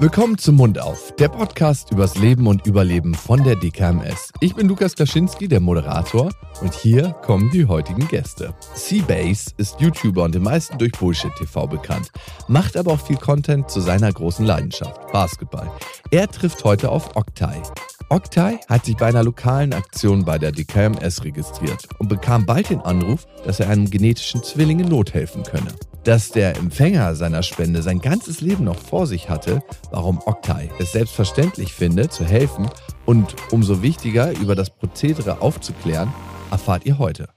Willkommen zum Mund auf, der Podcast übers Leben und Überleben von der DKMS. Ich bin Lukas Klaschinski, der Moderator, und hier kommen die heutigen Gäste. Seabase ist YouTuber und den meisten durch Bullshit TV bekannt, macht aber auch viel Content zu seiner großen Leidenschaft, Basketball. Er trifft heute auf Octai. Octai hat sich bei einer lokalen Aktion bei der DKMS registriert und bekam bald den Anruf, dass er einem genetischen Zwilling in Not helfen könne. Dass der Empfänger seiner Spende sein ganzes Leben noch vor sich hatte, warum Octai es selbstverständlich findet, zu helfen und umso wichtiger, über das Prozedere aufzuklären, erfahrt ihr heute.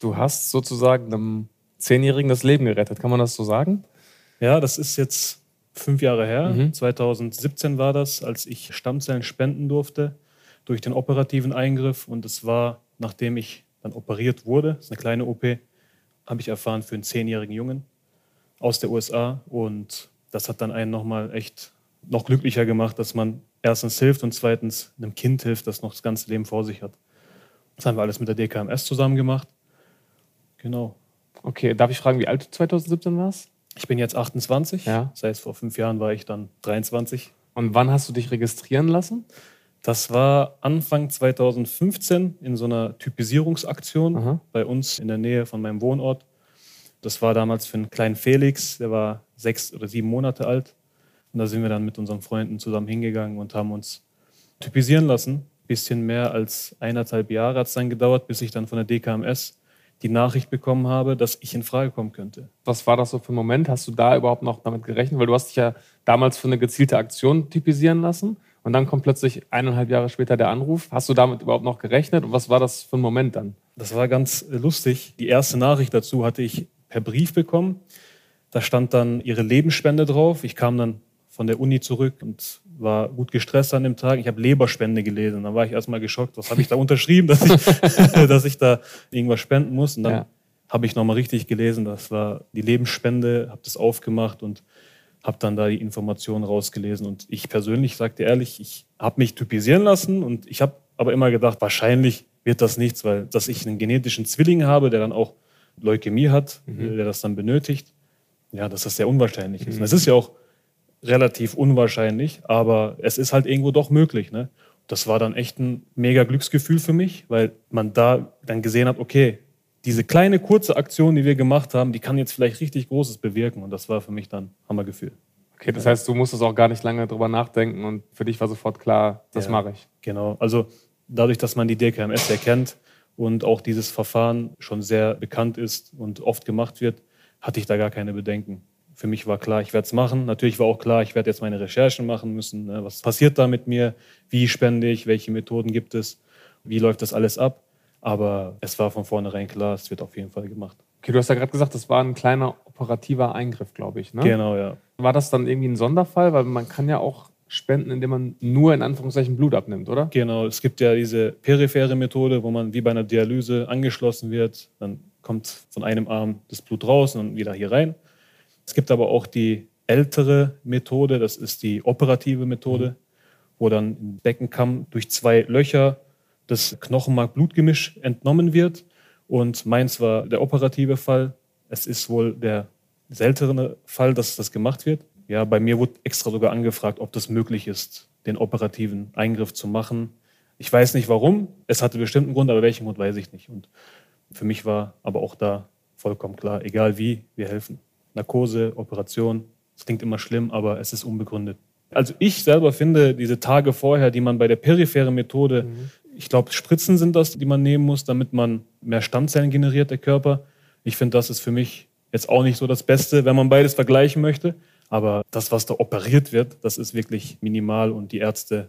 Du hast sozusagen einem Zehnjährigen das Leben gerettet, kann man das so sagen? Ja, das ist jetzt fünf Jahre her. Mhm. 2017 war das, als ich Stammzellen spenden durfte durch den operativen Eingriff. Und es war, nachdem ich dann operiert wurde, das ist eine kleine OP, habe ich erfahren für einen zehnjährigen Jungen aus der USA. Und das hat dann einen nochmal echt noch glücklicher gemacht, dass man erstens hilft und zweitens einem Kind hilft, das noch das ganze Leben vor sich hat. Das haben wir alles mit der DKMS zusammen gemacht. Genau. Okay, darf ich fragen, wie alt du 2017 warst? Ich bin jetzt 28. Ja. Das heißt, vor fünf Jahren war ich dann 23. Und wann hast du dich registrieren lassen? Das war Anfang 2015 in so einer Typisierungsaktion Aha. bei uns in der Nähe von meinem Wohnort. Das war damals für einen kleinen Felix, der war sechs oder sieben Monate alt. Und da sind wir dann mit unseren Freunden zusammen hingegangen und haben uns typisieren lassen. Ein bisschen mehr als eineinhalb Jahre hat es dann gedauert, bis ich dann von der DKMS die Nachricht bekommen habe, dass ich in Frage kommen könnte. Was war das so für ein Moment? Hast du da überhaupt noch damit gerechnet? Weil du hast dich ja damals für eine gezielte Aktion typisieren lassen und dann kommt plötzlich eineinhalb Jahre später der Anruf. Hast du damit überhaupt noch gerechnet und was war das für ein Moment dann? Das war ganz lustig. Die erste Nachricht dazu hatte ich per Brief bekommen. Da stand dann ihre Lebensspende drauf. Ich kam dann von der Uni zurück und war gut gestresst an dem Tag. Ich habe Leberspende gelesen. Da war ich erstmal geschockt. Was habe ich da unterschrieben, dass ich, dass ich da irgendwas spenden muss? Und dann ja. habe ich nochmal richtig gelesen. Das war die Lebensspende, habe das aufgemacht und habe dann da die Informationen rausgelesen. Und ich persönlich sagte ehrlich, ich habe mich typisieren lassen und ich habe aber immer gedacht, wahrscheinlich wird das nichts, weil dass ich einen genetischen Zwilling habe, der dann auch Leukämie hat, mhm. der das dann benötigt, ja, dass das sehr unwahrscheinlich ist. Mhm. Und es ist ja auch relativ unwahrscheinlich, aber es ist halt irgendwo doch möglich. Ne? Das war dann echt ein mega Glücksgefühl für mich, weil man da dann gesehen hat, okay, diese kleine kurze Aktion, die wir gemacht haben, die kann jetzt vielleicht richtig Großes bewirken. Und das war für mich dann Hammergefühl. Okay, das heißt, du musstest auch gar nicht lange drüber nachdenken und für dich war sofort klar, das ja, mache ich. Genau. Also dadurch, dass man die DKMS erkennt und auch dieses Verfahren schon sehr bekannt ist und oft gemacht wird, hatte ich da gar keine Bedenken für mich war klar, ich werde es machen. Natürlich war auch klar, ich werde jetzt meine Recherchen machen müssen. Ne? Was passiert da mit mir? Wie spende ich? Welche Methoden gibt es? Wie läuft das alles ab? Aber es war von vornherein klar, es wird auf jeden Fall gemacht. Okay, du hast ja gerade gesagt, das war ein kleiner operativer Eingriff, glaube ich. Ne? Genau, ja. War das dann irgendwie ein Sonderfall? Weil man kann ja auch spenden, indem man nur in Anführungszeichen Blut abnimmt, oder? Genau, es gibt ja diese periphere Methode, wo man wie bei einer Dialyse angeschlossen wird. Dann kommt von einem Arm das Blut raus und wieder hier rein. Es gibt aber auch die ältere Methode, das ist die operative Methode, mhm. wo dann im Beckenkamm durch zwei Löcher das Knochenmark-Blutgemisch entnommen wird. Und meins war der operative Fall. Es ist wohl der seltene Fall, dass das gemacht wird. Ja, bei mir wurde extra sogar angefragt, ob das möglich ist, den operativen Eingriff zu machen. Ich weiß nicht warum. Es hatte bestimmt einen Grund, aber welchen Grund weiß ich nicht. Und für mich war aber auch da vollkommen klar, egal wie, wir helfen. Narkose, Operation. Das klingt immer schlimm, aber es ist unbegründet. Also ich selber finde, diese Tage vorher, die man bei der peripheren Methode, mhm. ich glaube, Spritzen sind das, die man nehmen muss, damit man mehr Stammzellen generiert, der Körper. Ich finde, das ist für mich jetzt auch nicht so das Beste, wenn man beides vergleichen möchte. Aber das, was da operiert wird, das ist wirklich minimal und die Ärzte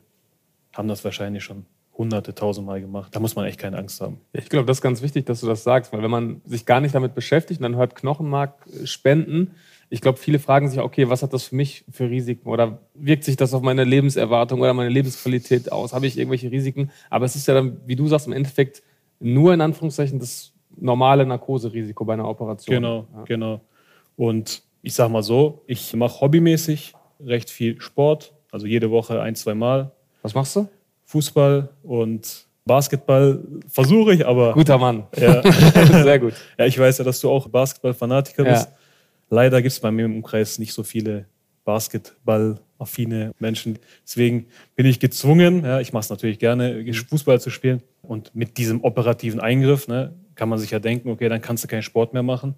haben das wahrscheinlich schon hunderte, tausendmal gemacht. Da muss man echt keine Angst haben. Ich glaube, das ist ganz wichtig, dass du das sagst, weil wenn man sich gar nicht damit beschäftigt und dann hört Knochenmark spenden, ich glaube, viele fragen sich, okay, was hat das für mich für Risiken oder wirkt sich das auf meine Lebenserwartung oder meine Lebensqualität aus? Habe ich irgendwelche Risiken? Aber es ist ja dann, wie du sagst, im Endeffekt nur in Anführungszeichen das normale Narkoserisiko bei einer Operation. Genau, ja. genau. Und ich sage mal so, ich mache hobbymäßig recht viel Sport, also jede Woche ein, zwei Mal. Was machst du? Fußball und Basketball versuche ich, aber. Guter Mann. Ja. Sehr gut. Ja, ich weiß ja, dass du auch Basketball-Fanatiker bist. Ja. Leider gibt es bei mir im Umkreis nicht so viele Basketball- affine Menschen. Deswegen bin ich gezwungen, ja, ich mache es natürlich gerne, Fußball zu spielen. Und mit diesem operativen Eingriff ne, kann man sich ja denken, okay, dann kannst du keinen Sport mehr machen.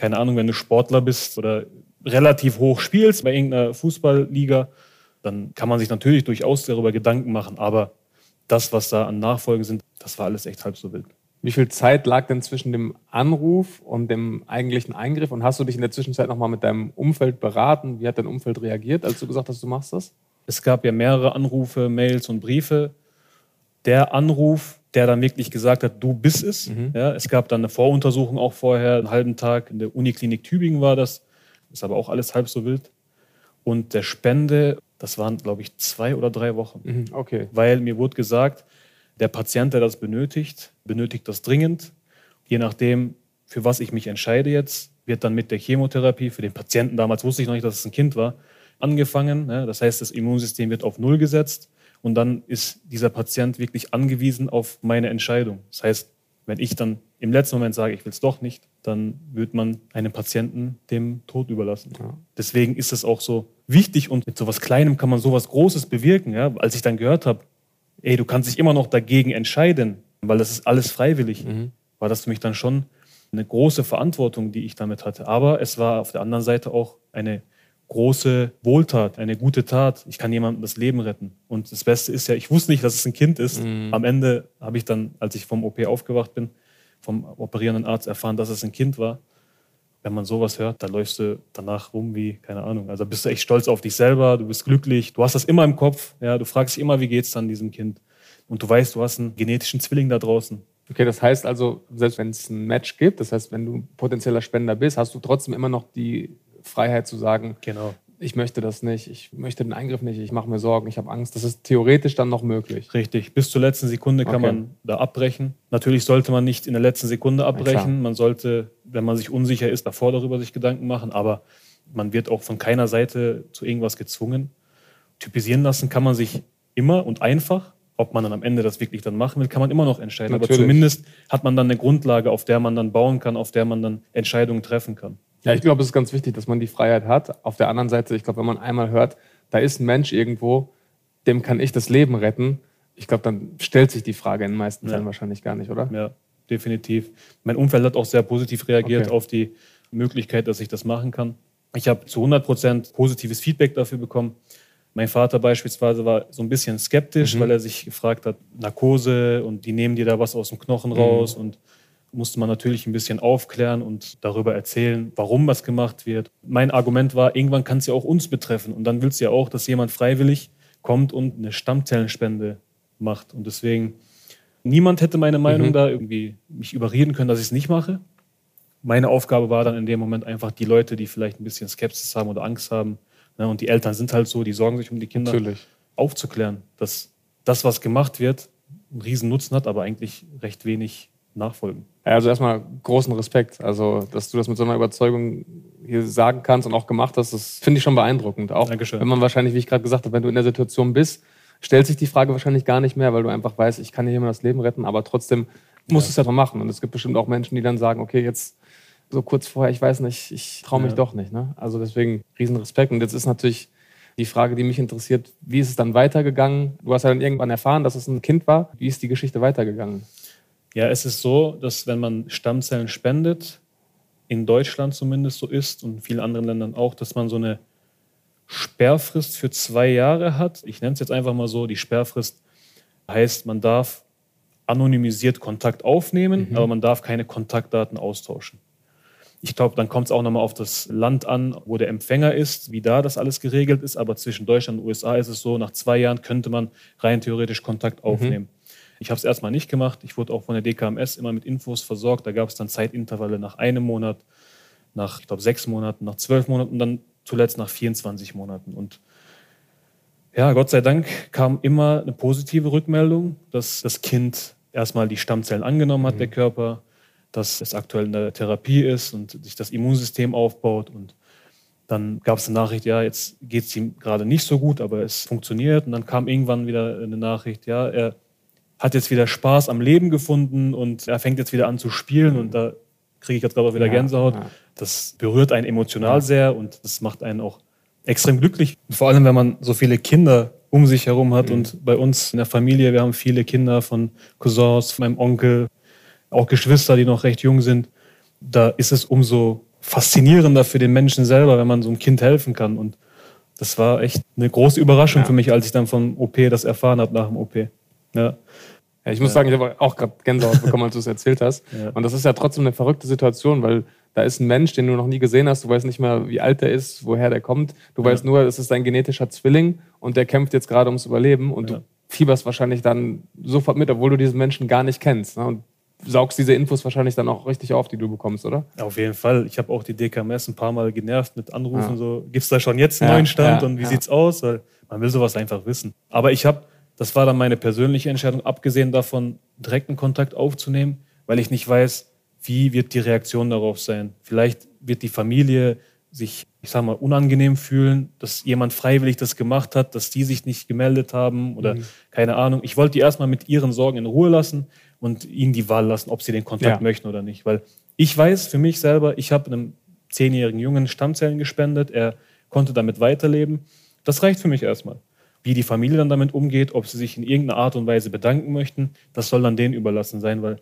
Keine Ahnung, wenn du Sportler bist oder relativ hoch spielst bei irgendeiner Fußballliga, dann kann man sich natürlich durchaus darüber Gedanken machen. Aber das, was da an Nachfolgen sind, das war alles echt halb so wild. Wie viel Zeit lag denn zwischen dem Anruf und dem eigentlichen Eingriff? Und hast du dich in der Zwischenzeit nochmal mit deinem Umfeld beraten? Wie hat dein Umfeld reagiert, als du gesagt hast, du machst das? Es gab ja mehrere Anrufe, Mails und Briefe. Der Anruf, der dann wirklich gesagt hat, du bist es. Mhm. Ja, es gab dann eine Voruntersuchung auch vorher, einen halben Tag in der Uniklinik Tübingen war das. Ist aber auch alles halb so wild. Und der Spende, das waren, glaube ich, zwei oder drei Wochen. Mhm, okay. Weil mir wurde gesagt, der Patient, der das benötigt, benötigt das dringend. Je nachdem, für was ich mich entscheide jetzt, wird dann mit der Chemotherapie, für den Patienten damals wusste ich noch nicht, dass es ein Kind war, angefangen. Das heißt, das Immunsystem wird auf Null gesetzt und dann ist dieser Patient wirklich angewiesen auf meine Entscheidung. Das heißt, wenn ich dann im letzten Moment sage, ich will es doch nicht, dann wird man einen Patienten dem Tod überlassen. Ja. Deswegen ist es auch so wichtig und mit so etwas Kleinem kann man so etwas Großes bewirken. Ja? Als ich dann gehört habe, ey, du kannst dich immer noch dagegen entscheiden, weil das ist alles freiwillig, mhm. war das für mich dann schon eine große Verantwortung, die ich damit hatte. Aber es war auf der anderen Seite auch eine große Wohltat, eine gute Tat. Ich kann jemandem das Leben retten. Und das Beste ist ja, ich wusste nicht, dass es ein Kind ist. Mhm. Am Ende habe ich dann, als ich vom OP aufgewacht bin, vom operierenden Arzt erfahren, dass es ein Kind war. Wenn man sowas hört, da läufst du danach rum wie, keine Ahnung. Also bist du echt stolz auf dich selber, du bist glücklich, du hast das immer im Kopf. Ja, du fragst dich immer, wie geht es dann diesem Kind? Und du weißt, du hast einen genetischen Zwilling da draußen. Okay, das heißt also, selbst wenn es ein Match gibt, das heißt, wenn du potenzieller Spender bist, hast du trotzdem immer noch die Freiheit zu sagen, genau. ich möchte das nicht, ich möchte den Eingriff nicht, ich mache mir Sorgen, ich habe Angst. Das ist theoretisch dann noch möglich. Richtig. Bis zur letzten Sekunde kann okay. man da abbrechen. Natürlich sollte man nicht in der letzten Sekunde abbrechen. Ja, man sollte, wenn man sich unsicher ist, davor darüber sich Gedanken machen. Aber man wird auch von keiner Seite zu irgendwas gezwungen. Typisieren lassen kann man sich immer und einfach ob man dann am Ende das wirklich dann machen will, kann man immer noch entscheiden. Natürlich. Aber zumindest hat man dann eine Grundlage, auf der man dann bauen kann, auf der man dann Entscheidungen treffen kann. Ja, ich glaube, es ist ganz wichtig, dass man die Freiheit hat. Auf der anderen Seite, ich glaube, wenn man einmal hört, da ist ein Mensch irgendwo, dem kann ich das Leben retten, ich glaube, dann stellt sich die Frage in den meisten Fällen ja. wahrscheinlich gar nicht, oder? Ja, definitiv. Mein Umfeld hat auch sehr positiv reagiert okay. auf die Möglichkeit, dass ich das machen kann. Ich habe zu 100 Prozent positives Feedback dafür bekommen. Mein Vater beispielsweise war so ein bisschen skeptisch, mhm. weil er sich gefragt hat, Narkose und die nehmen dir da was aus dem Knochen raus mhm. und musste man natürlich ein bisschen aufklären und darüber erzählen, warum was gemacht wird. Mein Argument war, irgendwann kann es ja auch uns betreffen und dann willst du ja auch, dass jemand freiwillig kommt und eine Stammzellenspende macht. Und deswegen, niemand hätte meine Meinung mhm. da irgendwie mich überreden können, dass ich es nicht mache. Meine Aufgabe war dann in dem Moment einfach die Leute, die vielleicht ein bisschen Skepsis haben oder Angst haben, Ne? Und die Eltern sind halt so, die sorgen sich um die Kinder, Natürlich. aufzuklären, dass das, was gemacht wird, einen riesen Nutzen hat, aber eigentlich recht wenig Nachfolgen. Also erstmal großen Respekt. Also, dass du das mit so einer Überzeugung hier sagen kannst und auch gemacht hast, das finde ich schon beeindruckend. Auch Dankeschön. wenn man wahrscheinlich, wie ich gerade gesagt habe, wenn du in der Situation bist, stellt sich die Frage wahrscheinlich gar nicht mehr, weil du einfach weißt, ich kann hier jemand das Leben retten, aber trotzdem musst du es ja doch machen. Und es gibt bestimmt auch Menschen, die dann sagen, okay, jetzt so kurz vorher, ich weiß nicht, ich traue mich ja. doch nicht. Ne? Also deswegen riesen Respekt. Und jetzt ist natürlich die Frage, die mich interessiert, wie ist es dann weitergegangen? Du hast ja dann irgendwann erfahren, dass es ein Kind war. Wie ist die Geschichte weitergegangen? Ja, es ist so, dass wenn man Stammzellen spendet, in Deutschland zumindest so ist und in vielen anderen Ländern auch, dass man so eine Sperrfrist für zwei Jahre hat. Ich nenne es jetzt einfach mal so, die Sperrfrist heißt, man darf anonymisiert Kontakt aufnehmen, mhm. aber man darf keine Kontaktdaten austauschen. Ich glaube, dann kommt es auch nochmal auf das Land an, wo der Empfänger ist, wie da das alles geregelt ist. Aber zwischen Deutschland und USA ist es so, nach zwei Jahren könnte man rein theoretisch Kontakt mhm. aufnehmen. Mhm. Ich habe es erstmal nicht gemacht. Ich wurde auch von der DKMS immer mit Infos versorgt. Da gab es dann Zeitintervalle nach einem Monat, nach, ich glaube, sechs Monaten, nach zwölf Monaten und dann zuletzt nach 24 Monaten. Und ja, Gott sei Dank kam immer eine positive Rückmeldung, dass das Kind erstmal die Stammzellen angenommen hat, mhm. der Körper dass es aktuell in der Therapie ist und sich das Immunsystem aufbaut. Und dann gab es eine Nachricht, ja, jetzt geht es ihm gerade nicht so gut, aber es funktioniert. Und dann kam irgendwann wieder eine Nachricht, ja, er hat jetzt wieder Spaß am Leben gefunden und er fängt jetzt wieder an zu spielen. Und da kriege ich jetzt gerade auch wieder ja, Gänsehaut. Ja. Das berührt einen emotional ja. sehr und das macht einen auch extrem glücklich. Vor allem, wenn man so viele Kinder um sich herum hat. Mhm. Und bei uns in der Familie, wir haben viele Kinder von Cousins, von meinem Onkel, auch Geschwister, die noch recht jung sind. Da ist es umso faszinierender für den Menschen selber, wenn man so einem Kind helfen kann. Und das war echt eine große Überraschung für mich, als ich dann vom OP das erfahren habe nach dem OP. Ja. Ja, ich muss sagen, ich habe auch gerade Gänsehaut bekommen, als du es erzählt hast. Ja. Und das ist ja trotzdem eine verrückte Situation, weil da ist ein Mensch, den du noch nie gesehen hast. Du weißt nicht mehr, wie alt der ist, woher der kommt. Du ja. weißt nur, es ist dein genetischer Zwilling und der kämpft jetzt gerade ums Überleben und du fieberst wahrscheinlich dann sofort mit, obwohl du diesen Menschen gar nicht kennst. Ne? Und saugst diese Infos wahrscheinlich dann auch richtig auf, die du bekommst, oder? Auf jeden Fall. Ich habe auch die DKMS ein paar Mal genervt mit Anrufen, ja. so, gibt es da schon jetzt einen ja, neuen Stand ja, und wie ja. sieht's aus? Weil man will sowas einfach wissen. Aber ich habe, das war dann meine persönliche Entscheidung, abgesehen davon, direkten Kontakt aufzunehmen, weil ich nicht weiß, wie wird die Reaktion darauf sein. Vielleicht wird die Familie sich, ich sag mal, unangenehm fühlen, dass jemand freiwillig das gemacht hat, dass die sich nicht gemeldet haben oder mhm. keine Ahnung. Ich wollte die erstmal mit ihren Sorgen in Ruhe lassen und ihnen die Wahl lassen, ob sie den Kontakt ja. möchten oder nicht. Weil ich weiß für mich selber, ich habe einem zehnjährigen Jungen Stammzellen gespendet, er konnte damit weiterleben. Das reicht für mich erstmal. Wie die Familie dann damit umgeht, ob sie sich in irgendeiner Art und Weise bedanken möchten, das soll dann denen überlassen sein, weil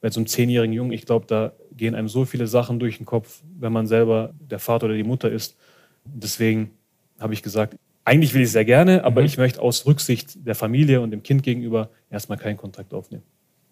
bei so einem zehnjährigen Jungen, ich glaube, da gehen einem so viele Sachen durch den Kopf, wenn man selber der Vater oder die Mutter ist. Deswegen habe ich gesagt, eigentlich will ich sehr gerne, aber mhm. ich möchte aus Rücksicht der Familie und dem Kind gegenüber erstmal keinen Kontakt aufnehmen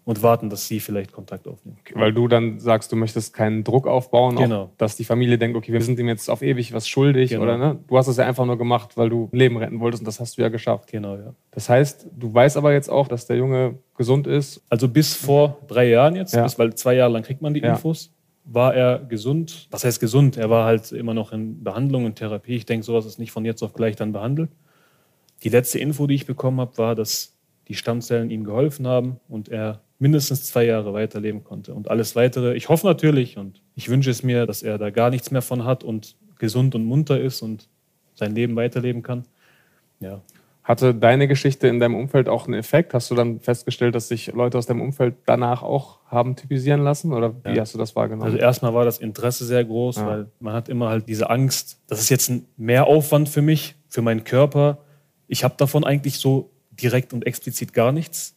und warten, dass sie vielleicht Kontakt aufnehmen. Okay, weil du dann sagst, du möchtest keinen Druck aufbauen, genau. Auch, dass die Familie denkt, okay, wir sind ihm jetzt auf ewig was schuldig genau. oder ne? Du hast es ja einfach nur gemacht, weil du Leben retten wolltest und das hast du ja geschafft. Genau, ja. Das heißt, du weißt aber jetzt auch, dass der Junge gesund ist. Also bis vor drei Jahren jetzt, ja. bis, weil zwei Jahre lang kriegt man die ja. Infos, war er gesund. Was heißt gesund? Er war halt immer noch in Behandlung und Therapie. Ich denke, sowas ist nicht von jetzt auf gleich dann behandelt. Die letzte Info, die ich bekommen habe, war, dass die Stammzellen ihm geholfen haben und er mindestens zwei Jahre weiterleben konnte. Und alles weitere, ich hoffe natürlich und ich wünsche es mir, dass er da gar nichts mehr von hat und gesund und munter ist und sein Leben weiterleben kann. Ja. Hatte deine Geschichte in deinem Umfeld auch einen Effekt? Hast du dann festgestellt, dass sich Leute aus deinem Umfeld danach auch haben typisieren lassen? Oder wie ja. hast du das wahrgenommen? Also erstmal war das Interesse sehr groß, ja. weil man hat immer halt diese Angst, das ist jetzt ein Mehraufwand für mich, für meinen Körper. Ich habe davon eigentlich so direkt und explizit gar nichts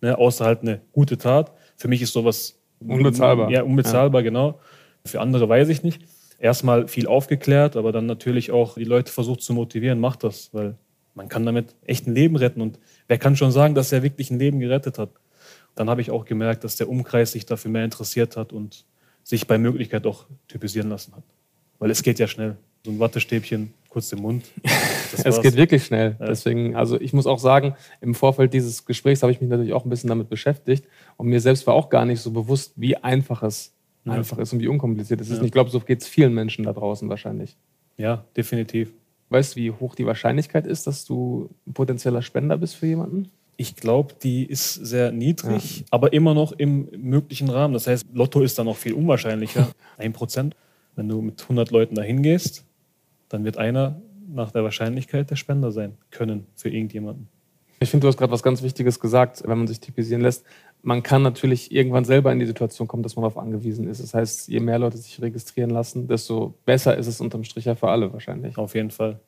ne, außer halt eine gute Tat. Für mich ist sowas unbezahlbar. Ja, unbezahlbar, ja. genau. Für andere weiß ich nicht. Erstmal viel aufgeklärt, aber dann natürlich auch die Leute versucht zu motivieren, macht das, weil man kann damit echt ein Leben retten. Und wer kann schon sagen, dass er wirklich ein Leben gerettet hat? Dann habe ich auch gemerkt, dass der Umkreis sich dafür mehr interessiert hat und sich bei Möglichkeit auch typisieren lassen hat. Weil es geht ja schnell. So ein Wattestäbchen kurz im Mund. es geht wirklich schnell. Ja. Deswegen, also ich muss auch sagen, im Vorfeld dieses Gesprächs habe ich mich natürlich auch ein bisschen damit beschäftigt und mir selbst war auch gar nicht so bewusst, wie einfach es ja. einfach ist und wie unkompliziert es ist. Und ich glaube, so geht es vielen Menschen da draußen wahrscheinlich. Ja, definitiv. Weißt du, wie hoch die Wahrscheinlichkeit ist, dass du ein potenzieller Spender bist für jemanden? Ich glaube, die ist sehr niedrig, ja. aber immer noch im möglichen Rahmen. Das heißt, Lotto ist dann noch viel unwahrscheinlicher. Ein Prozent. Wenn du mit 100 Leuten dahin gehst, dann wird einer nach der Wahrscheinlichkeit der Spender sein können für irgendjemanden. Ich finde, du hast gerade was ganz Wichtiges gesagt, wenn man sich typisieren lässt. Man kann natürlich irgendwann selber in die Situation kommen, dass man darauf angewiesen ist. Das heißt, je mehr Leute sich registrieren lassen, desto besser ist es unterm Strich ja für alle wahrscheinlich. Auf jeden Fall.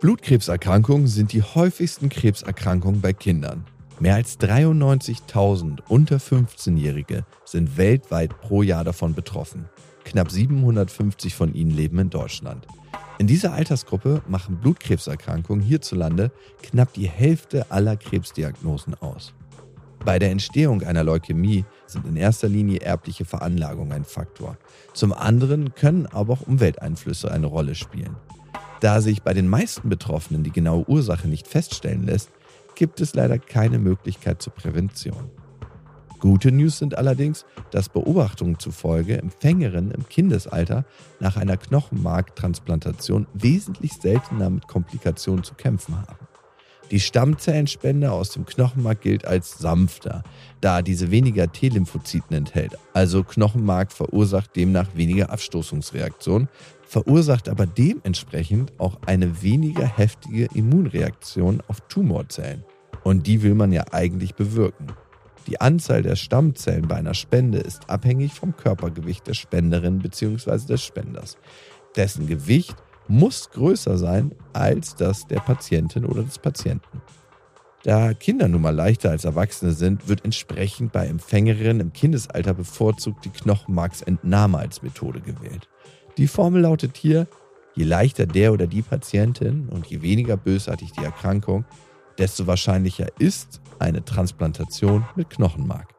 Blutkrebserkrankungen sind die häufigsten Krebserkrankungen bei Kindern. Mehr als 93.000 unter 15-Jährige sind weltweit pro Jahr davon betroffen. Knapp 750 von ihnen leben in Deutschland. In dieser Altersgruppe machen Blutkrebserkrankungen hierzulande knapp die Hälfte aller Krebsdiagnosen aus. Bei der Entstehung einer Leukämie sind in erster Linie erbliche Veranlagungen ein Faktor. Zum anderen können aber auch Umwelteinflüsse eine Rolle spielen. Da sich bei den meisten Betroffenen die genaue Ursache nicht feststellen lässt, gibt es leider keine Möglichkeit zur Prävention. Gute News sind allerdings, dass Beobachtungen zufolge Empfängerinnen im Kindesalter nach einer Knochenmarktransplantation wesentlich seltener mit Komplikationen zu kämpfen haben. Die Stammzellenspende aus dem Knochenmark gilt als sanfter, da diese weniger T-Lymphozyten enthält. Also Knochenmark verursacht demnach weniger Abstoßungsreaktionen, verursacht aber dementsprechend auch eine weniger heftige Immunreaktion auf Tumorzellen. Und die will man ja eigentlich bewirken. Die Anzahl der Stammzellen bei einer Spende ist abhängig vom Körpergewicht der Spenderin bzw. des Spenders. Dessen Gewicht muss größer sein als das der Patientin oder des Patienten. Da Kinder nun mal leichter als Erwachsene sind, wird entsprechend bei Empfängerinnen im Kindesalter bevorzugt die Knochenmarksentnahme als Methode gewählt. Die Formel lautet hier, je leichter der oder die Patientin und je weniger bösartig die Erkrankung, desto wahrscheinlicher ist eine Transplantation mit Knochenmark.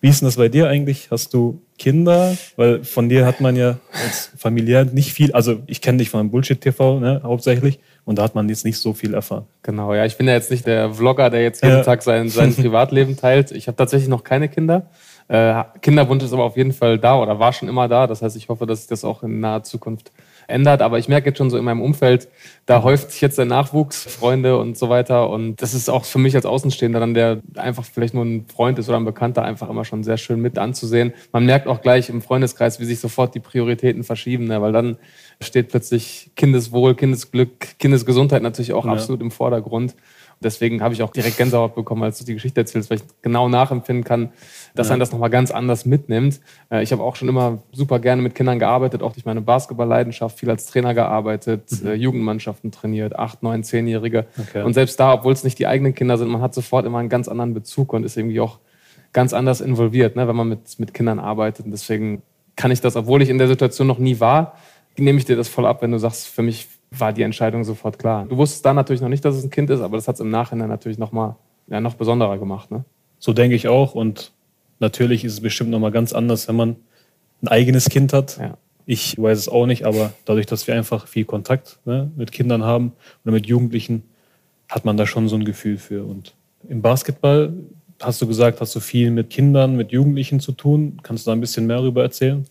Wie ist denn das bei dir eigentlich? Hast du Kinder? Weil von dir hat man ja als familiär nicht viel, also ich kenne dich von Bullshit TV ne, hauptsächlich und da hat man jetzt nicht so viel erfahren. Genau, ja, ich bin ja jetzt nicht der Vlogger, der jetzt jeden ja. Tag sein, sein Privatleben teilt. Ich habe tatsächlich noch keine Kinder. Äh, Kinderwunsch ist aber auf jeden Fall da oder war schon immer da. Das heißt, ich hoffe, dass sich das auch in naher Zukunft ändert. Aber ich merke jetzt schon so in meinem Umfeld, da häuft sich jetzt der Nachwuchs, Freunde und so weiter. Und das ist auch für mich als Außenstehender dann, der einfach vielleicht nur ein Freund ist oder ein Bekannter, einfach immer schon sehr schön mit anzusehen. Man merkt auch gleich im Freundeskreis, wie sich sofort die Prioritäten verschieben, ne? weil dann steht plötzlich Kindeswohl, Kindesglück, Kindesgesundheit natürlich auch ja. absolut im Vordergrund. Deswegen habe ich auch direkt Gänsehaut bekommen, als du die Geschichte erzählst, weil ich genau nachempfinden kann, dass ja. einen das nochmal ganz anders mitnimmt. Äh, ich habe auch schon immer super gerne mit Kindern gearbeitet, auch durch meine Basketballleidenschaft, viel als Trainer gearbeitet, mhm. Äh, Jugendmannschaften trainiert, acht, neun, zehnjährige. Okay. Und selbst da, obwohl es nicht die eigenen Kinder sind, man hat sofort immer einen ganz anderen Bezug und ist irgendwie auch ganz anders involviert, ne, wenn man mit, mit Kindern arbeitet. Und deswegen kann ich das, obwohl ich in der Situation noch nie war, nehme ich dir das voll ab, wenn du sagst, für mich war die Entscheidung sofort klar. Du wusstest da natürlich noch nicht, dass es ein Kind ist, aber das hat es im Nachhinein natürlich noch mal ja, noch besonderer gemacht. Ne? So denke ich auch und natürlich ist es bestimmt noch mal ganz anders, wenn man ein eigenes Kind hat. Ja. Ich weiß es auch nicht, aber dadurch, dass wir einfach viel Kontakt ne, mit Kindern haben oder mit Jugendlichen, hat man da schon so ein Gefühl für. Und im Basketball hast du gesagt, hast du viel mit Kindern, mit Jugendlichen zu tun. Kannst du da ein bisschen mehr darüber erzählen?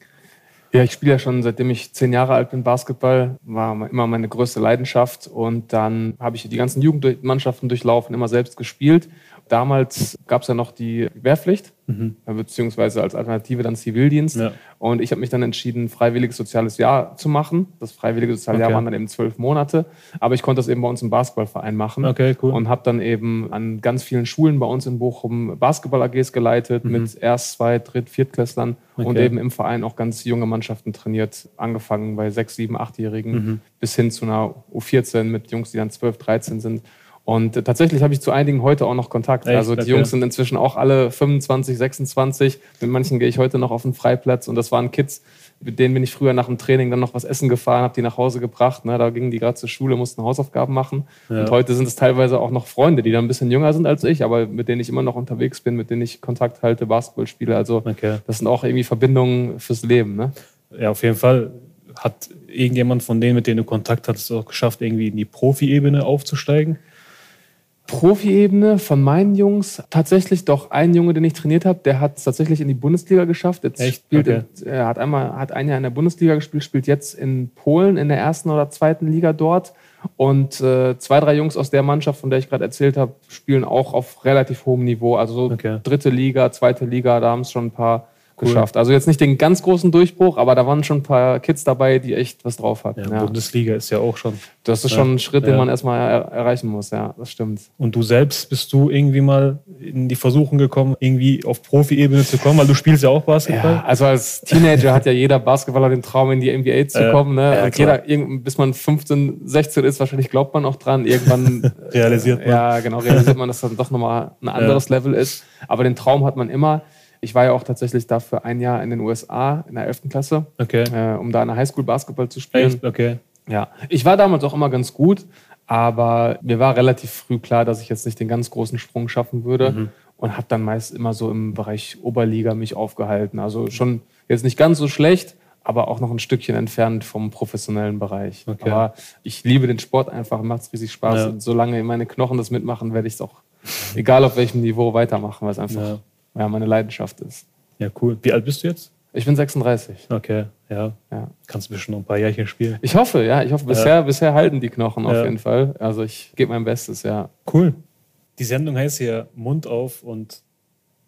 Ja, ich spiele ja schon seitdem ich zehn Jahre alt bin Basketball, war immer meine größte Leidenschaft. Und dann habe ich die ganzen Jugendmannschaften durchlaufen, immer selbst gespielt. Damals gab es ja noch die Wehrpflicht, mhm. beziehungsweise als Alternative dann Zivildienst. Ja. Und ich habe mich dann entschieden, freiwilliges soziales Jahr zu machen. Das freiwillige soziale okay. Jahr waren dann eben zwölf Monate. Aber ich konnte das eben bei uns im Basketballverein machen. Okay, cool. Und habe dann eben an ganz vielen Schulen bei uns in Bochum Basketball-AGs geleitet mhm. mit Erst-, Zweit-, Dritt-, Viertklässlern okay. und eben im Verein auch ganz junge Mannschaften trainiert. Angefangen bei sechs, sieben, achtjährigen mhm. bis hin zu einer U14 mit Jungs, die dann zwölf, dreizehn sind. Und tatsächlich habe ich zu einigen heute auch noch Kontakt. Echt? Also die. Jungs sind inzwischen auch alle 25, 26. Mit manchen gehe ich heute noch auf den Freiplatz. Und das waren Kids, mit denen bin ich früher nach dem Training dann noch was essen gefahren, habe die nach Hause gebracht. Ne? Da gingen die gerade zur Schule, mussten Hausaufgaben machen. Ja. Und heute sind es teilweise auch noch Freunde, die dann ein bisschen jünger sind als ich, aber mit denen ich immer noch unterwegs bin, mit denen ich Kontakt halte, Basketball spiele. Also okay. das sind auch irgendwie Verbindungen fürs Leben. Ne? Ja, auf jeden Fall. Hat irgendjemand von denen, mit denen du Kontakt hattest, auch geschafft, irgendwie in die Profi-Ebene aufzusteigen? Profi-Ebene von meinen Jungs tatsächlich doch ein Junge, den ich trainiert habe, der hat es tatsächlich in die Bundesliga geschafft. Jetzt Echt? Spielt okay. in, er hat einmal hat ein Jahr in der Bundesliga gespielt, spielt jetzt in Polen in der ersten oder zweiten Liga dort. Und äh, zwei, drei Jungs aus der Mannschaft, von der ich gerade erzählt habe, spielen auch auf relativ hohem Niveau. Also so okay. dritte Liga, zweite Liga, da haben es schon ein paar cool. geschafft. Also jetzt nicht den ganz großen Durchbruch, aber da waren schon ein paar Kids dabei, die echt was drauf hatten. Ja, ja. Bundesliga ist ja auch schon. Das ist schon ein Schritt, den man erstmal er erreichen muss, ja, das stimmt. Und du selbst bist du irgendwie mal in die Versuchung gekommen, irgendwie auf Profi-Ebene zu kommen, weil du spielst ja auch Basketball? Ja, also als Teenager hat ja jeder Basketballer den Traum, in die NBA zu kommen. Ne? Und jeder, bis man 15, 16 ist, wahrscheinlich glaubt man auch dran. Irgendwann realisiert man. Ja, genau, realisiert man, dass das dann doch nochmal ein anderes Level ist. Aber den Traum hat man immer. Ich war ja auch tatsächlich dafür ein Jahr in den USA in der 11. Klasse, okay. äh, um da in der Highschool Basketball zu spielen. Echt? Okay. Ja, ich war damals auch immer ganz gut, aber mir war relativ früh klar, dass ich jetzt nicht den ganz großen Sprung schaffen würde mhm. und habe dann meist immer so im Bereich Oberliga mich aufgehalten. Also schon jetzt nicht ganz so schlecht, aber auch noch ein Stückchen entfernt vom professionellen Bereich. Okay. Aber ich liebe den Sport einfach, macht es riesig Spaß. Ja. Und solange meine Knochen das mitmachen, werde ich es auch, egal auf welchem Niveau, weitermachen, weil es einfach ja ja, meine Leidenschaft ist. Ja, cool. Wie alt bist du jetzt? Ich bin 36. Okay, ja. ja. Kannst du bestimmt noch ein paar Jährchen spielen. Ich hoffe, ja. Ich hoffe, bisher, ja. bisher halten die Knochen auf jeden Fall. Also ich gebe mein Bestes, ja. Cool. Die Sendung heißt hier Mund auf und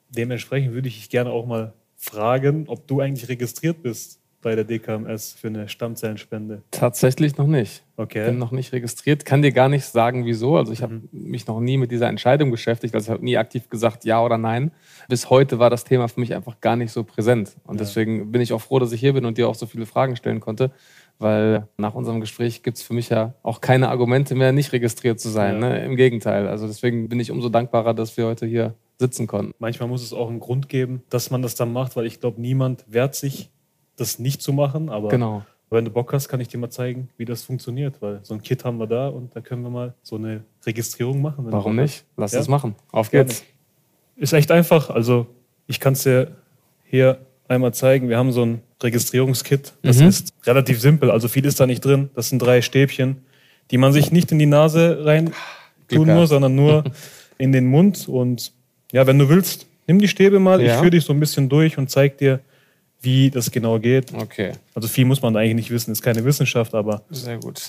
dementsprechend würde ich dich gerne auch mal fragen, ob du eigentlich registriert bist bei der DKMS für eine Stammzellenspende? Tatsächlich noch nicht. Okay. Bin noch nicht registriert. Kann dir gar nicht sagen, wieso. Also ich habe Mhm. mich noch nie mit dieser Entscheidung beschäftigt. Also ich habe nie aktiv gesagt, ja oder nein. Bis heute war das Thema für mich einfach gar nicht so präsent. Und Ja. deswegen bin ich auch froh, dass ich hier bin und dir auch so viele Fragen stellen konnte. Weil nach unserem Gespräch gibt es für mich ja auch keine Argumente mehr, nicht registriert zu sein. Ja. Ne? Im Gegenteil. Also deswegen bin ich umso dankbarer, dass wir heute hier sitzen konnten. Manchmal muss es auch einen Grund geben, dass man das dann macht, weil ich glaube, niemand wehrt sich, das nicht zu machen. Aber Genau. wenn du Bock hast, kann ich dir mal zeigen, wie das funktioniert. Weil so ein Kit haben wir da und da können wir mal so eine Registrierung machen. wenn du Warum nicht? Lass Ja. das machen. Auf Gerne. geht's. Ist echt einfach. Also ich kann es dir hier einmal zeigen. Wir haben so ein Registrierungskit. Das Mhm. ist relativ simpel. Also viel ist da nicht drin. Das sind drei Stäbchen, die man sich nicht in die Nase rein tun muss, sondern nur in den Mund. Und ja, wenn du willst, nimm die Stäbe mal. Ich Ja. führe dich so ein bisschen durch und zeig dir, wie das genau geht. Okay, Also viel muss man eigentlich nicht wissen. Ist keine Wissenschaft, aber sehr gut.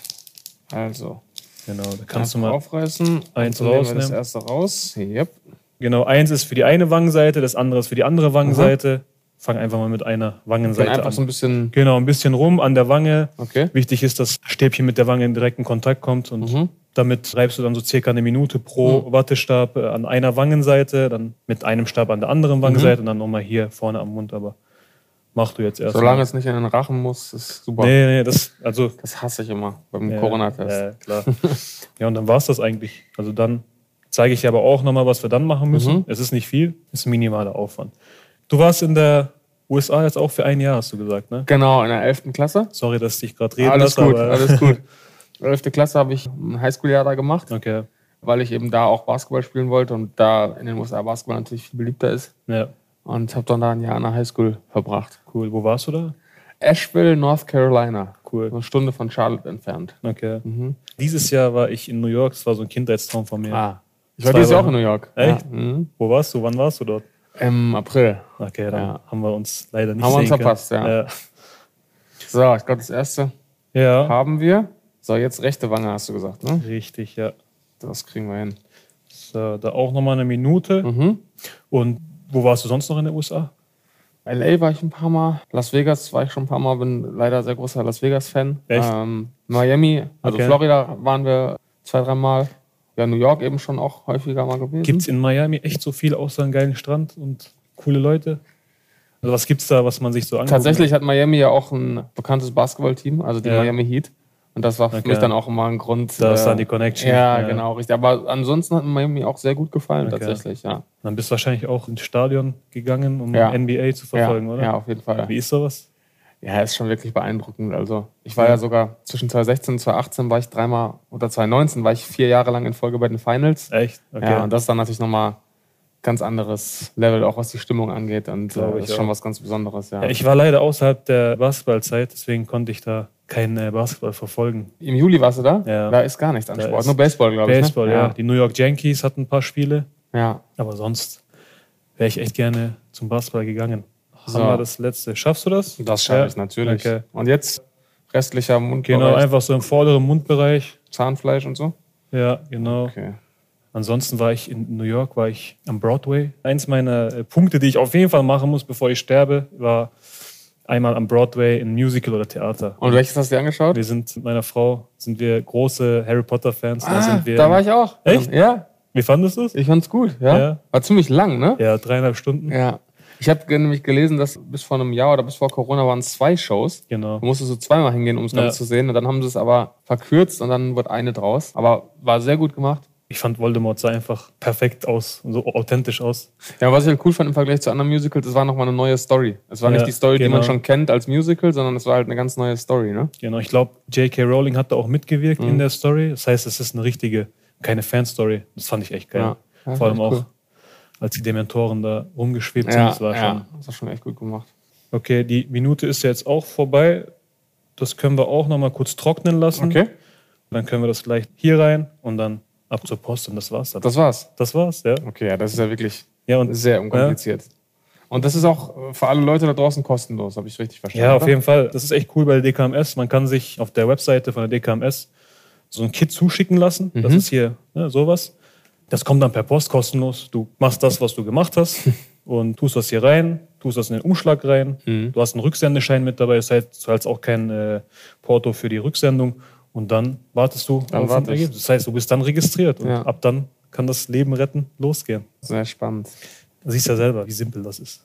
Also, genau, da kannst du mal. aufreißen. eins Und dann nehmen wir Das rausnehmen. erste raus. Yep. Genau, eins ist für die eine Wangenseite, das andere ist für die andere Wangenseite. Fang einfach mal mit einer Wangenseite einfach an. so ein bisschen. Genau, ein bisschen rum an der Wange. Okay. Wichtig ist, dass das Stäbchen mit der Wange in direkten Kontakt kommt und Mhm. damit reibst du dann so circa eine Minute pro Wattestab äh, an einer Wangenseite, dann mit einem Stab an der anderen Wangenseite und dann nochmal hier vorne am Mund. Aber mach du jetzt erst. Solange mal. es nicht in den Rachen muss, ist super. Nee, nee, das, also. Das hasse ich immer beim ja, Corona-Test. Ja, klar. ja, und dann war es das eigentlich. Also dann zeige ich dir aber auch nochmal, was wir dann machen müssen. Mhm. Es ist nicht viel, es ist minimaler Aufwand. Du warst in der USA jetzt auch für ein Jahr, hast du gesagt, ne? Genau, in der 11. Klasse. Sorry, dass ich dich gerade reden Alles lasse, gut, aber- alles gut. 11. Klasse habe ich ein Highschool-Jahr da gemacht, Okay, weil ich eben da auch Basketball spielen wollte und da in den USA Basketball natürlich viel beliebter ist. ja, Und habe dann da ein Jahr an der Highschool verbracht. cool. Wo warst du da? Asheville, North Carolina. Cool. Eine Stunde von Charlotte entfernt. Okay. Mhm. Dieses Jahr war ich in New York, das war so ein Kindheitstraum von mir. Ah. Ich war dieses Jahr auch in New York. Echt? Ja. Mhm. Wo warst du? Wann warst du dort? Im April. Okay, dann Ja. haben wir uns leider nicht Haben wir uns verpasst, ja. So, ich glaube, das erste Ja. ja. haben wir. So, jetzt rechte Wange hast du gesagt, ne? Richtig, ja. Das kriegen wir hin. So, da auch nochmal eine Minute. Mhm. Und wo warst du sonst noch in den USA? LA war ich ein paar Mal. Las Vegas war ich schon ein paar Mal. Bin leider sehr großer Las Vegas-Fan. Ähm, Miami, also Okay. Florida waren wir zwei, drei Mal. Ja, New York eben schon auch häufiger mal gewesen. Gibt es in Miami echt so viel außer einen geilen Strand und coole Leute? Also was gibt's da, was man sich so anguckt? Tatsächlich hat Miami ja auch ein bekanntes Basketballteam, also die Ja. Miami Heat. Und das war für Okay. mich dann auch immer ein Grund. Da ist äh, dann die Connection. Ja, Ja. genau, richtig. Aber ansonsten hat mir Miami auch sehr gut gefallen, Okay. tatsächlich, ja. Dann bist du wahrscheinlich auch ins Stadion gegangen, um Ja. NBA zu verfolgen, ja, oder? Ja, auf jeden Fall. Wie ist sowas? Ja, ist schon wirklich beeindruckend. Also, ich war ja sogar zwischen 2016 und 2018 war ich dreimal, oder 2019 war ich vier Jahre lang in Folge bei den Finals. Echt? Okay. Ja, und das ist dann natürlich nochmal ganz anderes Level, auch was die Stimmung angeht. Und äh, ich ist schon auch. was ganz Besonderes, ja. Ja, ich war leider außerhalb der Basketballzeit, deswegen konnte ich da keinen äh, Basketball verfolgen. Im Juli warst du da? Ja. Da ist gar nichts an Da Sport. Nur Baseball, glaube ich. Baseball, ne? ja. Die New York Yankees hatten ein paar Spiele, ja. aber sonst wäre ich echt gerne zum Basketball gegangen. So. Haben wir das letzte. Schaffst du das? Das schaffe Ja. ich natürlich. Okay. Und jetzt restlicher Mundbereich, Genau, einfach so im vorderen Mundbereich. Zahnfleisch und so? Ja, genau. Okay. Ansonsten war ich in New York, war ich am Broadway. Eins meiner äh, Punkte, die ich auf jeden Fall machen muss, bevor ich sterbe, war einmal am Broadway in Musical oder Theater. Und welches hast du dir angeschaut? Wir sind mit meiner Frau sind wir große Harry Potter Fans. da, Ah, da war ich auch. Echt? Ja, Wie fandest du es? ich fand's gut. Ja? Ja. War ziemlich lang, ne? Ja, dreieinhalb Stunden. Ja. Ich habe nämlich gelesen, dass bis vor einem Jahr oder bis vor Corona waren es zwei Shows. Genau. Du musstest so zweimal hingehen, um es Ja. ganz zu sehen. Und dann haben sie es aber verkürzt und dann wird eine draus. Aber war sehr gut gemacht. Ich fand Voldemort sah einfach perfekt aus und so authentisch aus. Ja, was ich halt cool fand im Vergleich zu anderen Musicals, es war nochmal eine neue Story. Es war Ja, nicht die Story, die genau. man schon kennt als Musical, sondern es war halt eine ganz neue Story, ne? Genau, ich glaube, J.K. Rowling hat da auch mitgewirkt Mhm. in der Story. Das heißt, es ist eine richtige, keine Fanstory. Das fand ich echt geil. Ja. Ja, Vor allem auch, cool. als die Dementoren da rumgeschwebt sind. Ja, Das war schon. ja, das war schon echt gut gemacht. Okay, die Minute ist jetzt auch vorbei. Das können wir auch noch mal kurz trocknen lassen. Okay, Dann können wir das gleich hier rein und dann ab zur Post und das war's dann. das war's. Das war's, ja. Okay, ja, das ist ja wirklich Ja, und sehr unkompliziert. Und das ist auch äh, für alle Leute da draußen kostenlos, habe ich richtig verstanden. Ja, auf oder? jeden Fall. Das ist echt cool bei der DKMS. Man kann sich auf der Webseite von der DKMS so ein Kit zuschicken lassen. Das Mhm. ist hier ne, sowas. Das kommt dann per Post kostenlos. Du machst das, was du gemacht hast und tust das hier rein. tust das in den Umschlag rein. Mhm. Du hast einen Rücksendeschein mit dabei, das heißt, du zahlst auch kein äh, Porto für die Rücksendung. Und dann wartest du Dann auf warte ein. Ergebnis. Das heißt, du bist dann registriert. Und Ja. ab dann kann das Leben retten losgehen. Sehr spannend. Du siehst ja selber, wie simpel das ist.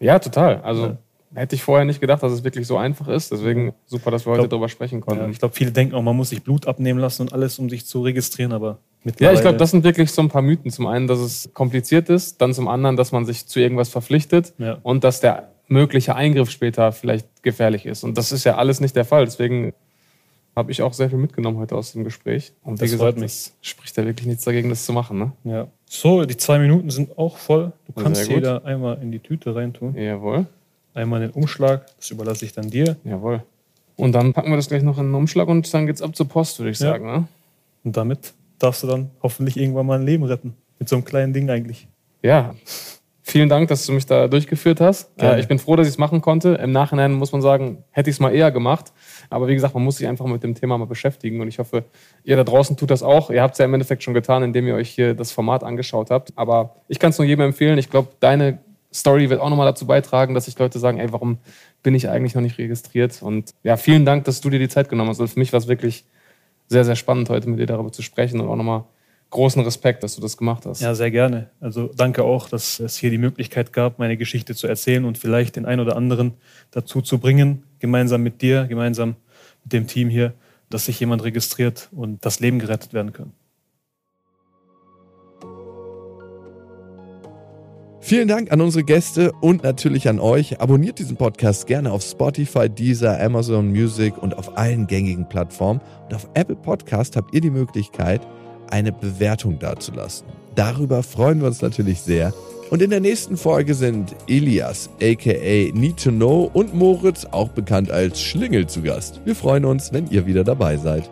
Ja, total. Also Ja. hätte ich vorher nicht gedacht, dass es wirklich so einfach ist. Deswegen super, dass wir heute glaub- darüber sprechen Ja, konnten. ich glaube, viele denken auch, man muss sich Blut abnehmen lassen und alles, um sich zu registrieren, aber Ja, ich glaube, das sind wirklich so ein paar Mythen. Zum einen, dass es kompliziert ist, dann zum anderen, dass man sich zu irgendwas verpflichtet Ja. und dass der mögliche Eingriff später vielleicht gefährlich ist. Und das ist ja alles nicht der Fall. Deswegen habe ich auch sehr viel mitgenommen heute aus dem Gespräch. Und wie Das gesagt, freut mich. es spricht ja wirklich nichts dagegen, das zu machen. Ne? Ja. So, die zwei Minuten sind auch voll. Du Sehr kannst jeder einmal in die Tüte reintun. Jawohl, Einmal in den Umschlag, das überlasse ich dann dir. jawohl. Und dann packen wir das gleich noch in den Umschlag und dann geht's ab zur Post, würde ich Ja. sagen. Ne? Und damit darfst du dann hoffentlich irgendwann mal ein Leben retten. Mit so einem kleinen Ding eigentlich. Ja, vielen Dank, dass du mich da durchgeführt hast. Äh, ich bin froh, dass ich es machen konnte. Im Nachhinein muss man sagen, hätte ich es mal eher gemacht. Aber wie gesagt, man muss sich einfach mit dem Thema mal beschäftigen. Und ich hoffe, ihr da draußen tut das auch. Ihr habt es ja im Endeffekt schon getan, indem ihr euch hier das Format angeschaut habt. Aber ich kann es nur jedem empfehlen. Ich glaube, deine Story wird auch nochmal dazu beitragen, dass sich Leute sagen, ey, warum bin ich eigentlich noch nicht registriert? Und ja, vielen Dank, dass du dir die Zeit genommen hast. Also für mich war es wirklich sehr, sehr spannend, heute mit dir darüber zu sprechen und auch nochmal großen Respekt, dass du das gemacht hast. Ja, sehr gerne. Also danke auch, dass es hier die Möglichkeit gab, meine Geschichte zu erzählen und vielleicht den einen oder anderen dazu zu bringen, gemeinsam mit dir, gemeinsam mit dem Team hier, dass sich jemand registriert und das Leben gerettet werden kann. Vielen Dank an unsere Gäste und natürlich an euch. Abonniert diesen Podcast gerne auf Spotify, Deezer, Amazon Music und auf allen gängigen Plattformen. Und auf Apple Podcast habt ihr die Möglichkeit, eine Bewertung dazulassen. Darüber freuen wir uns natürlich sehr. Und in der nächsten Folge sind Elias, aka Need to Know und Moritz, auch bekannt als Schlingel, zu Gast. Wir freuen uns, wenn ihr wieder dabei seid.